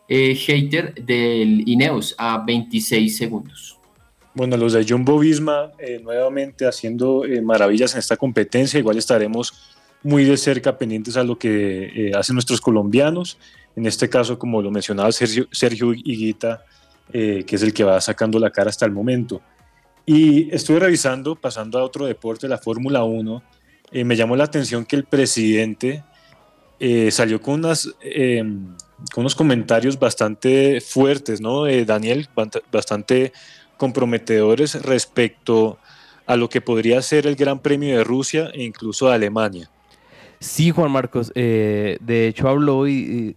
eh, Hater del Ineos a 26 segundos. Bueno, los de Jumbo Visma eh, nuevamente haciendo eh, maravillas en esta competencia. Igual estaremos muy de cerca pendientes a lo que hacen nuestros colombianos. En este caso, como lo mencionaba Sergio, Sergio Higuita, que es el que va sacando la cara hasta el momento. Y estuve revisando, pasando a otro deporte, la Fórmula 1, eh, me llamó la atención que el presidente eh, salió con, unas, eh, con unos comentarios bastante fuertes, ¿no? Daniel, bastante comprometedores respecto a lo que podría ser el Gran Premio de Rusia e incluso de Alemania. Sí, Juan Marcos, de hecho habló y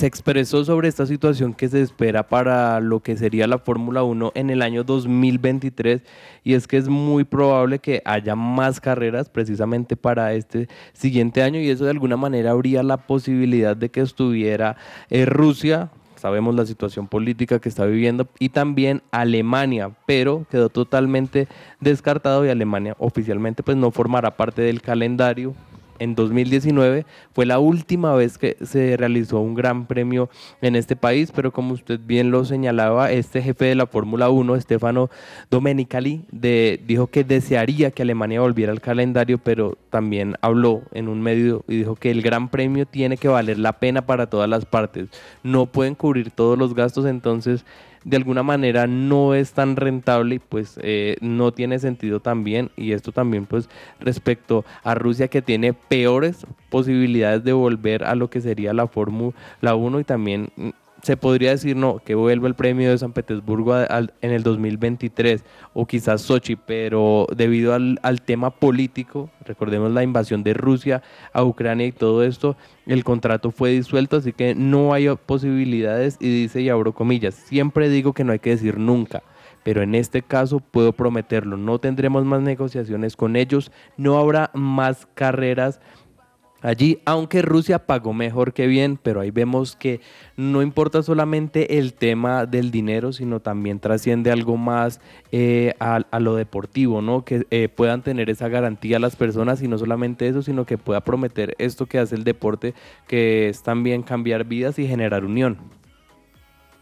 se expresó sobre esta situación que se espera para lo que sería la Fórmula 1 en el año 2023 y es que es muy probable que haya más carreras precisamente para este siguiente año y eso de alguna manera habría la posibilidad de que estuviera eh, Rusia, sabemos la situación política que está viviendo, y también Alemania, pero quedó totalmente descartado y Alemania oficialmente pues no formará parte del calendario en 2019 fue la última vez que se realizó un gran premio en este país, pero como usted bien lo señalaba, este jefe de la Fórmula 1, Stefano Domenicali, dijo que desearía que Alemania volviera al calendario, pero también habló en un medio y dijo que el gran premio tiene que valer la pena para todas las partes. No pueden cubrir todos los gastos, entonces de alguna manera no es tan rentable y pues eh, no tiene sentido también y esto también pues respecto a Rusia que tiene peores posibilidades de volver a lo que sería la Fórmula 1 y también mm, se podría decir no, que vuelva el premio de San Petersburgo en el 2023 o quizás Sochi, pero debido al, al, tema político, recordemos la invasión de Rusia a Ucrania y todo esto, el contrato fue disuelto, así que no hay posibilidades y dice, y abro comillas, siempre digo que no hay que decir nunca. Pero en este caso puedo prometerlo, no tendremos más negociaciones con ellos, no habrá más carreras allí, aunque Rusia pagó mejor que bien, pero ahí vemos que no importa solamente el tema del dinero, sino también trasciende algo más eh, a, lo deportivo, ¿no? Que eh, puedan tener esa garantía las personas y no solamente eso, sino que pueda prometer esto que hace el deporte, que es también cambiar vidas y generar unión.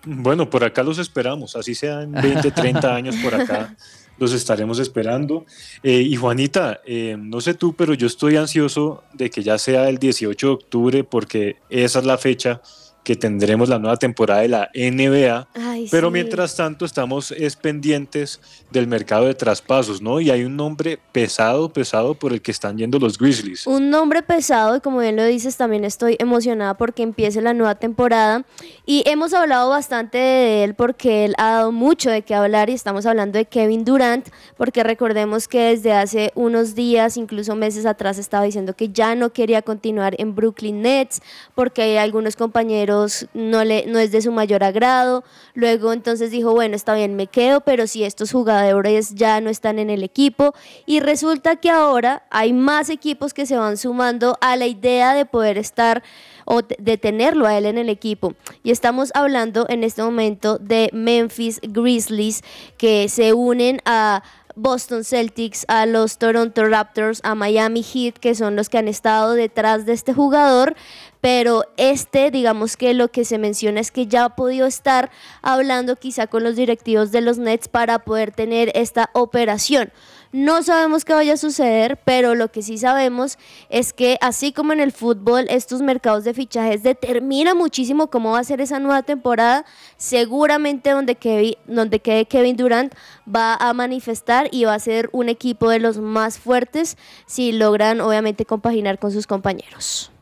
Bueno, por acá los esperamos, así sean 20, 30 <laughs> años por acá los estaremos esperando. Eh, y Juanita, eh, no sé tú, pero yo estoy ansioso de que ya sea el 18 de octubre porque esa es la fecha que tendremos la nueva temporada de la NBA. pero mientras tanto estamos es pendientes del mercado de traspasos, ¿no? Y hay un nombre pesado, pesado por el que están yendo los Grizzlies. Un nombre pesado y como bien lo dices, también estoy emocionada porque empiece la nueva temporada y hemos hablado bastante de él porque él ha dado mucho de qué hablar y estamos hablando de Kevin Durant porque recordemos que desde hace unos días, incluso meses atrás, estaba diciendo que ya no quería continuar en Brooklyn Nets porque hay algunos compañeros no, le, no es de su mayor agrado. Luego entonces dijo, bueno, está bien, me quedo, pero si estos jugadores ya no están en el equipo. Y resulta que ahora hay más equipos que se van sumando a la idea de poder estar o de tenerlo a él en el equipo. Y estamos hablando en este momento de Memphis Grizzlies que se unen a Boston Celtics, a los Toronto Raptors, a Miami Heat, que son los que han estado detrás de este jugador, pero este, digamos que lo que se menciona es que ya ha podido estar hablando quizá con los directivos de los Nets para poder tener esta operación. No sabemos qué vaya a suceder, pero lo que sí sabemos es que así como en el fútbol, estos mercados de fichajes determinan muchísimo cómo va a ser esa nueva temporada. Seguramente donde, Kevin, donde quede Kevin Durant va a manifestar y va a ser un equipo de los más fuertes si logran obviamente compaginar con sus compañeros.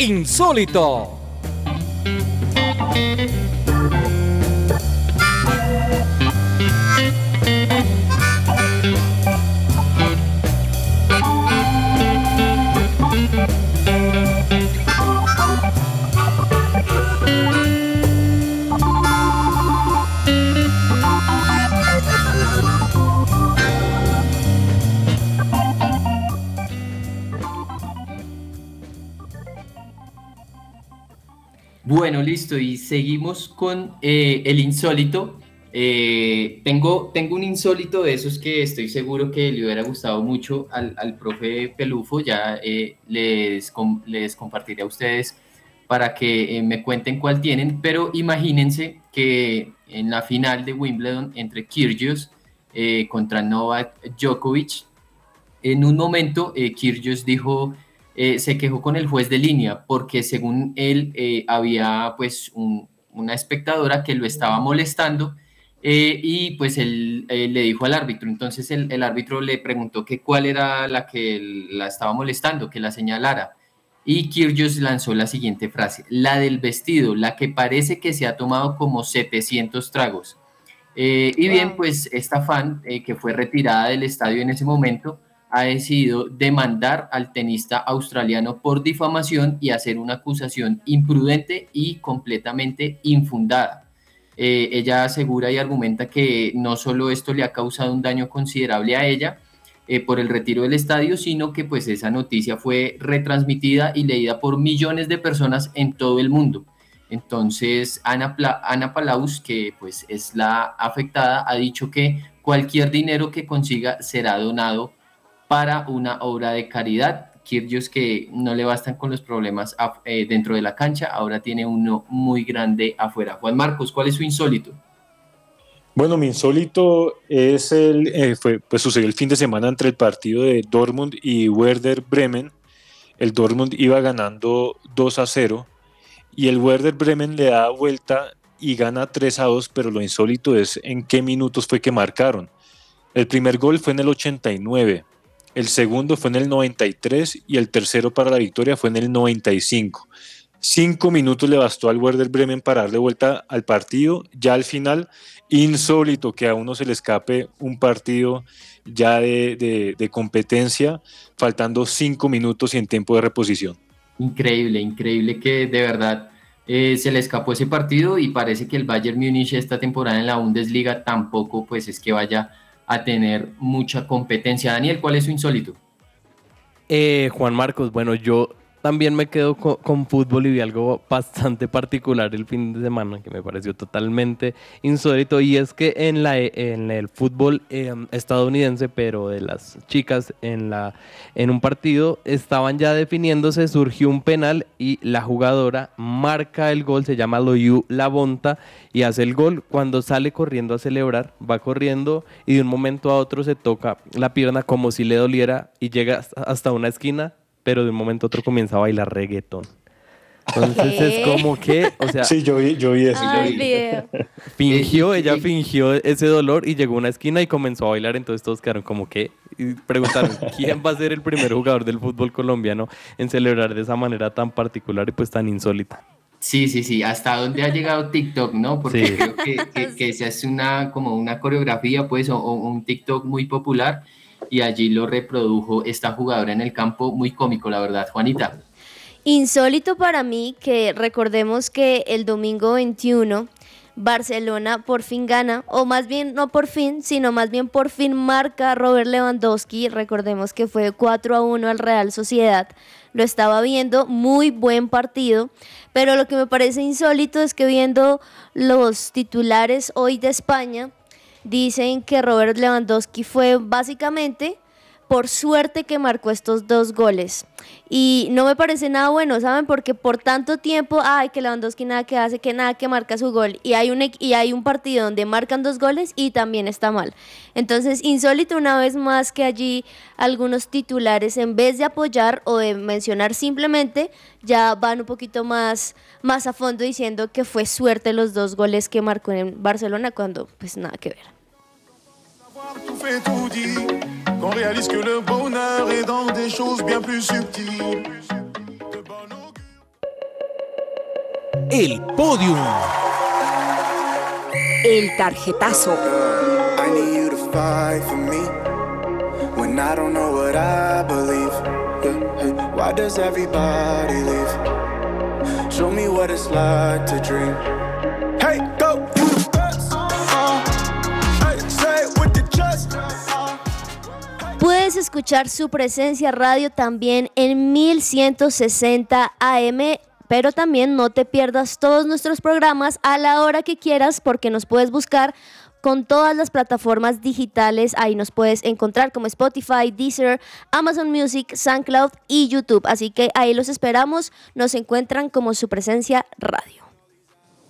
Insólito. Bueno, listo, y seguimos con eh, el insólito. Eh, tengo, tengo un insólito de esos que estoy seguro que le hubiera gustado mucho al, al profe Pelufo, ya eh, les, les compartiré a ustedes para que me cuenten cuál tienen, pero imagínense que en la final de Wimbledon entre Kyrgios contra Novak Djokovic, en un momento Kyrgios dijo eh, se quejó con el juez de línea porque según él eh, había pues un, una espectadora que lo estaba molestando eh, y pues él, le dijo al árbitro, entonces el, el, árbitro le preguntó que cuál era la que la estaba molestando, que la señalara. Y Kyrgios lanzó la siguiente frase, la del vestido, la que parece que se ha tomado como 700 tragos. Eh, y bien, pues esta fan, eh, que fue retirada del estadio en ese momento, ha decidido demandar al tenista australiano por difamación y hacer una acusación imprudente y completamente infundada. Eh, ella asegura y argumenta que no solo esto le ha causado un daño considerable a ella eh, por el retiro del estadio, sino que pues esa noticia fue retransmitida y leída por millones de personas en todo el mundo. Entonces, Ana, Ana Palaus, que pues es la afectada, ha dicho que cualquier dinero que consiga será donado para una obra de caridad Kirgios que no le bastan con los problemas eh, dentro de la cancha, ahora tiene uno muy grande afuera. Juan Marcos, ¿cuál es su insólito? Bueno, mi insólito es el, eh, fue, pues sucedió el fin de semana entre el partido de Dortmund y Werder Bremen. El Dortmund iba ganando 2 a 0 y el Werder Bremen le da vuelta y gana 3 a 2, pero lo insólito es en qué minutos fue que marcaron. El primer gol fue en el 89, el segundo fue en el 93 y el tercero para la victoria fue en el 95. Cinco minutos le bastó al Werder Bremen para darle vuelta al partido. Ya al final, insólito que a uno se le escape un partido ya de, competencia, faltando cinco minutos y en tiempo de reposición. Increíble, increíble que de verdad eh, se le escapó ese partido y parece que el Bayern Múnich esta temporada en la Bundesliga tampoco pues es que vaya a tener mucha competencia. Daniel, ¿cuál es su insólito? Eh, Juan Marcos, bueno, yo también me quedo con, fútbol y vi algo bastante particular el fin de semana que me pareció totalmente insólito y es que en, la, en el fútbol em, estadounidense, pero de las chicas en, la, en un partido estaban ya definiéndose, surgió un penal y la jugadora marca el gol, se llama Loyu Labonta y hace el gol. Cuando sale corriendo a celebrar, va corriendo y de un momento a otro se toca la pierna como si le doliera y llega hasta una esquina pero de un momento a otro comienza a bailar reggaetón. Entonces es como que, o sea. Sí, yo vi, yo vi eso. <laughs> Fingió, ella fingió ese dolor y llegó a una esquina y comenzó a bailar. Entonces todos quedaron como que. Y preguntaron, ¿quién va a ser el primer jugador del fútbol colombiano en celebrar de esa manera tan particular y pues tan insólita? Sí, sí, sí. Hasta dónde ha llegado TikTok, ¿no? Porque creo que, que, se hace una, como una coreografía, pues, o un TikTok muy popular y allí lo reprodujo esta jugadora en el campo, muy cómico, la verdad. Juanita. Insólito para mí que recordemos que el domingo 21 Barcelona por fin gana, o más bien no por fin, sino más bien por fin marca Robert Lewandowski. Recordemos que fue 4 a 1 al Real Sociedad. Lo estaba viendo, muy buen partido, pero lo que me parece insólito es que viendo los titulares hoy de España, dicen que Robert Lewandowski fue básicamente por suerte que marcó estos dos goles. Y no me parece nada bueno, ¿saben? Porque por tanto tiempo, ay, que Lewandowski nada que hace, que nada que marca su gol. Y hay, un, y hay un partido donde marcan dos goles y también está mal. Entonces, insólito una vez más que allí algunos titulares, en vez de apoyar o de mencionar simplemente, ya van un poquito más, más a fondo diciendo que fue suerte los dos goles que marcó en Barcelona cuando pues nada que ver. Qu'on réalise que le bonheur est dans des choses bien plus subtiles. El podium. El tarjetazo. I need you to fight for me when I don't know what I believe. Why does everybody leave? Show me what it's like to dream. Su presencia radio también en 1160 AM, pero también no te pierdas todos nuestros programas a la hora que quieras porque nos puedes buscar con todas las plataformas digitales. Ahí nos puedes encontrar como Spotify, Deezer, Amazon Music, SoundCloud y YouTube. Así que ahí los esperamos. Nos encuentran como su presencia radio.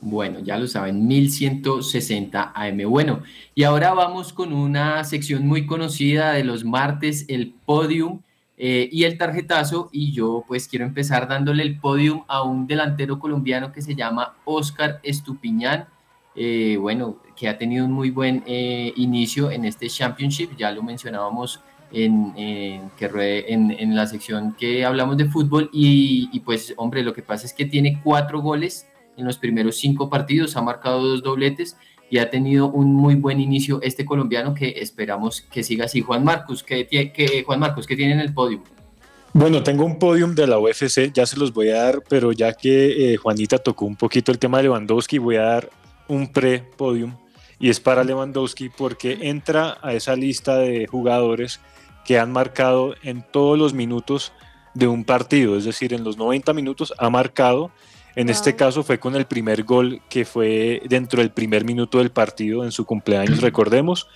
Bueno, ya lo saben, 1160 AM. Bueno, y ahora vamos con una sección muy conocida de los martes, el podium. eh, y el tarjetazo. Y yo pues quiero empezar dándole el podium a un delantero colombiano que se llama Oscar Estupiñán. Eh, bueno, que ha tenido un muy buen eh, inicio en este Championship, ya lo mencionábamos en, en, en, la sección que hablamos de fútbol y, y, pues hombre, lo que pasa es que tiene cuatro goles en los primeros cinco partidos, ha marcado dos dobletes y ha tenido un muy buen inicio este colombiano que esperamos que siga así. Juan Marcos, ¿qué, qué, Juan Marcos, ¿qué tiene en el podio? Bueno, tengo un podium de la UFC, ya se los voy a dar, pero ya que eh, Juanita tocó un poquito el tema de Lewandowski, voy a dar un pre-podium y es para Lewandowski porque entra a esa lista de jugadores que han marcado en todos los minutos de un partido, es decir, en los 90 minutos ha marcado en este caso fue con el primer gol que fue dentro del primer minuto del partido en su cumpleaños, <clears throat> recordemos.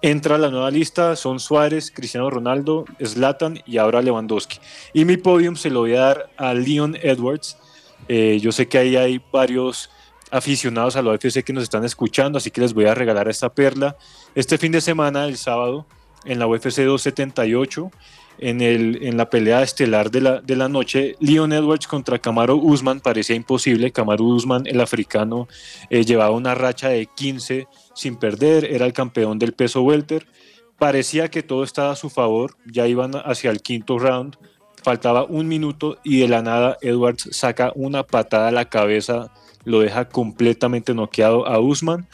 Entra a la nueva lista, son Suárez, Cristiano Ronaldo, Zlatan y ahora Lewandowski. Y mi podium se lo voy a dar a Leon Edwards. Eh, yo sé que ahí hay varios aficionados a la UFC que nos están escuchando, así que les voy a regalar esta perla. Este fin de semana, el sábado, en la UFC 278, en, el, en la pelea estelar de la, de la noche, Leon Edwards contra Camaro Usman parecía imposible. Camaro Usman, el africano, eh, llevaba una racha de 15 sin perder, era el campeón del peso welter. Parecía que todo estaba a su favor, ya iban hacia el quinto round, faltaba un minuto y de la nada Edwards saca una patada a la cabeza, lo deja completamente noqueado a Usman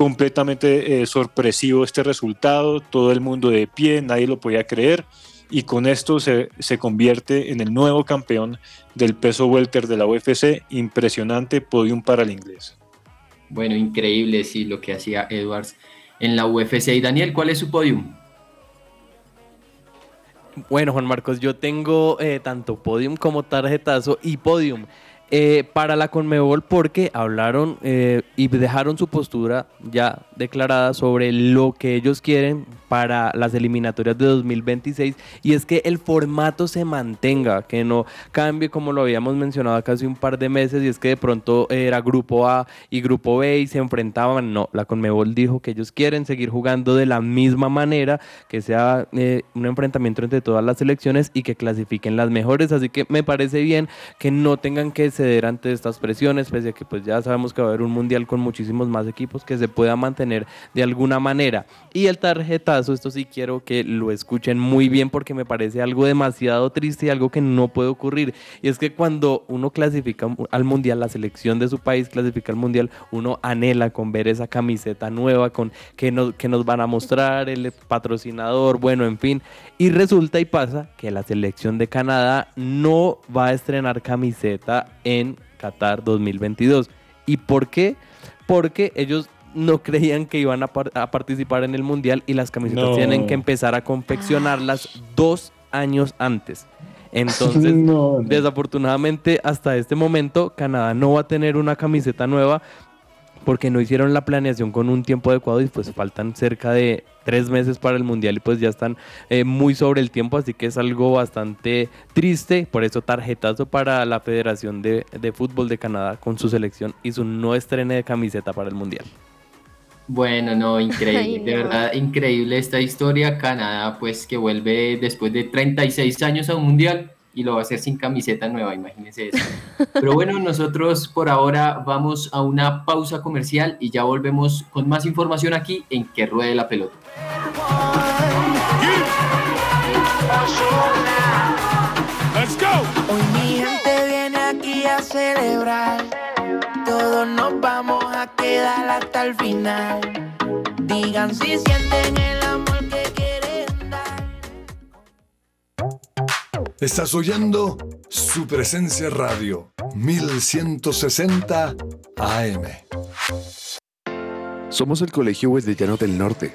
completamente eh, sorpresivo este resultado, todo el mundo de pie, nadie lo podía creer y con esto se, convierte en el nuevo campeón del peso welter de la UFC. Impresionante podium para el inglés. Bueno, increíble, sí, lo que hacía Edwards en la UFC. Y Daniel, ¿cuál es su podium? Bueno, Juan Marcos, yo tengo eh, tanto podium como tarjetazo y podium. Eh, para la Conmebol porque hablaron eh, y dejaron su postura ya declarada sobre lo que ellos quieren para las eliminatorias de 2026 y es que el formato se mantenga, que no cambie como lo habíamos mencionado hace casi un par de meses y es que de pronto era grupo A y grupo B y se enfrentaban, no, la Conmebol dijo que ellos quieren seguir jugando de la misma manera, que sea eh, un enfrentamiento entre todas las selecciones y que clasifiquen las mejores, así que me parece bien que no tengan que ceder ante estas presiones, pese a que pues ya sabemos que va a haber un mundial con muchísimos más equipos que se pueda mantener de alguna manera. Y el tarjeta esto sí quiero que lo escuchen muy bien porque me parece algo demasiado triste y algo que no puede ocurrir. Y es que cuando uno clasifica al mundial, la selección de su país clasifica al mundial, uno anhela con ver esa camiseta nueva, con que nos, que nos van a mostrar, el patrocinador, bueno, en fin. Y resulta y pasa que la selección de Canadá no va a estrenar camiseta en Qatar 2022. ¿Y por qué? Porque ellos no creían que iban a, participar en el mundial y las camisetas tienen que empezar a confeccionarlas dos años antes. Entonces, <laughs> desafortunadamente, hasta este momento, Canadá no va a tener una camiseta nueva porque no hicieron la planeación con un tiempo adecuado y pues faltan cerca de tres meses para el mundial y pues ya están eh, muy sobre el tiempo, así que es algo bastante triste, por eso tarjetazo para la Federación de, de Fútbol de Canadá con su selección y su no estreno de camiseta para el mundial. Bueno, no, <laughs> increíble, de verdad, increíble esta historia. Canadá, pues que vuelve después de 36 años a un mundial y lo va a hacer sin camiseta nueva, imagínense eso. Pero bueno, nosotros por ahora vamos a una pausa comercial y ya volvemos con más información aquí en Que Ruede la Pelota. Hoy mi gente viene aquí a celebrar todos nos vamos quedar hasta el final. Digan si sienten el amor que quieren dar. Estás oyendo su presencia radio 1160 AM. Somos el Colegio Llano del Norte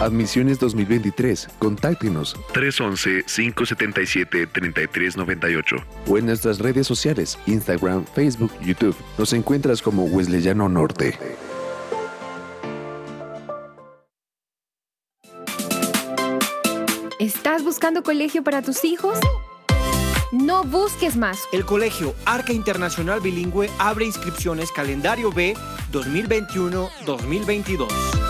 Admisiones 2023. Contáctenos 311-577-3398 o en nuestras redes sociales, Instagram, Facebook, YouTube. Nos encuentras como Wesleyano Norte. ¿Estás buscando colegio para tus hijos? No busques más. El Colegio Arca Internacional Bilingüe abre inscripciones calendario B 2021-2022.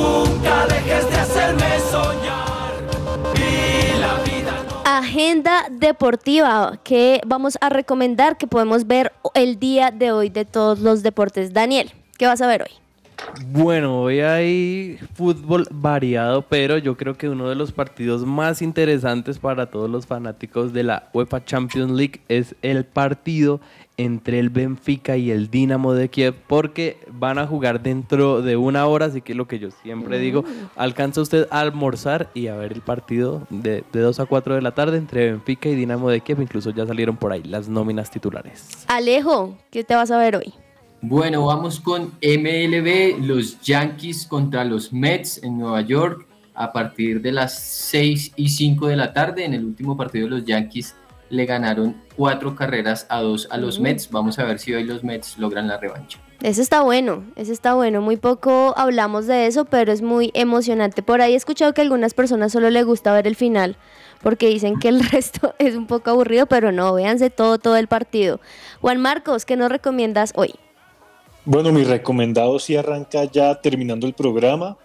Nunca dejes de hacerme soñar. Y la vida Agenda deportiva que vamos a recomendar que podemos ver el día de hoy de todos los deportes. Daniel, ¿qué vas a ver hoy? Bueno, hoy hay fútbol variado, pero yo creo que uno de los partidos más interesantes para todos los fanáticos de la UEFA Champions League es el partido entre el Benfica y el Dinamo de Kiev, porque van a jugar dentro de una hora, así que lo que yo siempre digo, alcanza usted a almorzar y a ver el partido de, de 2 a 4 de la tarde entre Benfica y Dinamo de Kiev, incluso ya salieron por ahí las nóminas titulares. Alejo, ¿qué te vas a ver hoy? Bueno, vamos con MLB, los Yankees contra los Mets en Nueva York a partir de las 6 y 5 de la tarde. En el último partido los Yankees le ganaron cuatro carreras a dos a los. Mets. Vamos a ver si hoy los Mets logran la revancha. Ese está bueno, ese está bueno. Muy poco hablamos de eso, pero es muy emocionante. Por ahí he escuchado que a algunas personas solo les gusta ver el final, porque dicen que el <laughs> resto es un poco aburrido, pero no, véanse todo, todo el partido. Juan Marcos, ¿qué nos recomiendas hoy? Bueno, mi recomendado sí arranca ya terminando el programa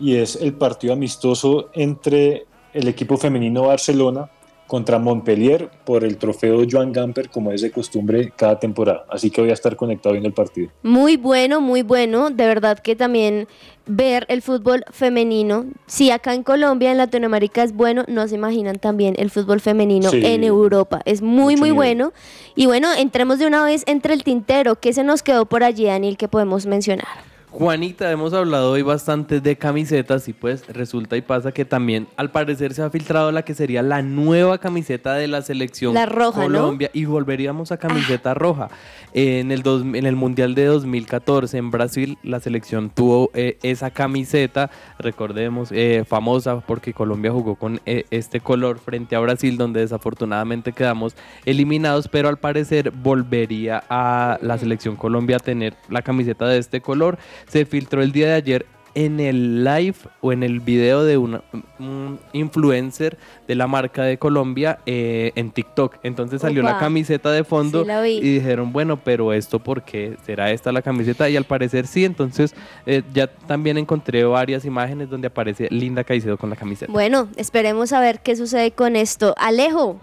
y es el partido amistoso entre el equipo femenino Barcelona contra Montpellier por el trofeo Joan Gamper como es de costumbre cada temporada. Así que voy a estar conectado viendo el partido. Muy bueno, muy bueno. De verdad que también ver el fútbol femenino. Si acá en Colombia, en Latinoamérica es bueno, no se imaginan también el fútbol femenino Sí. en Europa. Es muy, muy nivel. bueno. Y bueno, entremos de una vez entre el tintero. ¿Qué se nos quedó por allí, Daniel, que podemos mencionar? Juanita, hemos hablado hoy bastante de camisetas y pues resulta y pasa que también al parecer se ha filtrado la que sería la nueva camiseta de la selección La roja, ¿no? Colombia y volveríamos a camiseta roja. En el, dos- en el Mundial de 2014 en Brasil la selección tuvo eh, esa camiseta, recordemos, eh, famosa porque Colombia jugó con eh, este color frente a Brasil donde desafortunadamente quedamos eliminados, pero al parecer volvería a la selección Colombia a tener la camiseta de este color. Se filtró el día de ayer en el live o en el video de una- un influencer de la marca de Colombia eh, en TikTok. Entonces salió la camiseta de fondo Sí, y dijeron, bueno, pero esto por qué será esta la camiseta y al parecer sí. Entonces eh, ya también encontré varias imágenes donde aparece Linda Caicedo con la camiseta. Bueno, esperemos a ver qué sucede con esto. Alejo,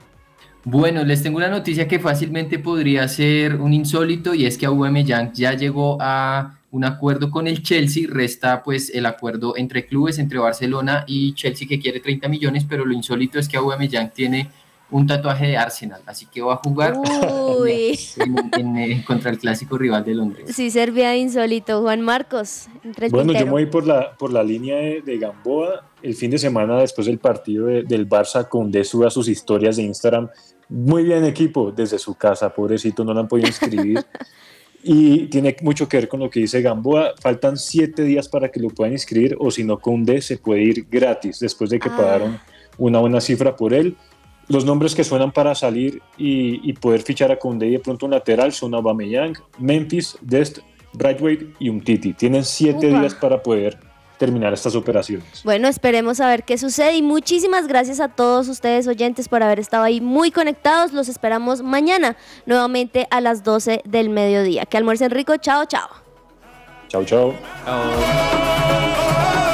Bueno, les tengo una noticia que fácilmente podría ser un insólito y es que Aubameyang ya llegó a un acuerdo con el Chelsea, resta pues el acuerdo entre clubes, entre Barcelona y Chelsea que quiere 30 millones, pero lo insólito es que Aubameyang tiene un tatuaje de Arsenal, así que va a jugar Uy. en- en- eh, contra el clásico rival de Londres. sí servía de insólito. Juan Marcos, entre el Bueno, yo me voy por la, por la línea de, de Gamboa. El fin de semana después del partido de- del Barça, Koundé suba sus historias de Instagram. Muy bien equipo, desde su casa, pobrecito, no lo han podido inscribir. <laughs> y tiene mucho que ver con lo que dice Gamboa. Faltan siete días para que lo puedan inscribir o si no, Koundé se puede ir gratis después de que Ah. pagaron una buena cifra por él. Los nombres que suenan para salir y, y poder fichar a Koundé y de pronto un lateral son Aubameyang, Memphis, Dest Brightweight y un Titi. Tienen siete Upa. días para poder terminar estas operaciones. Bueno, esperemos a ver qué sucede y muchísimas gracias a todos ustedes oyentes por haber estado ahí muy conectados. Los esperamos mañana nuevamente a las 12 del mediodía. Que almuercen rico. Chao, chao. Chao, chao. Chao.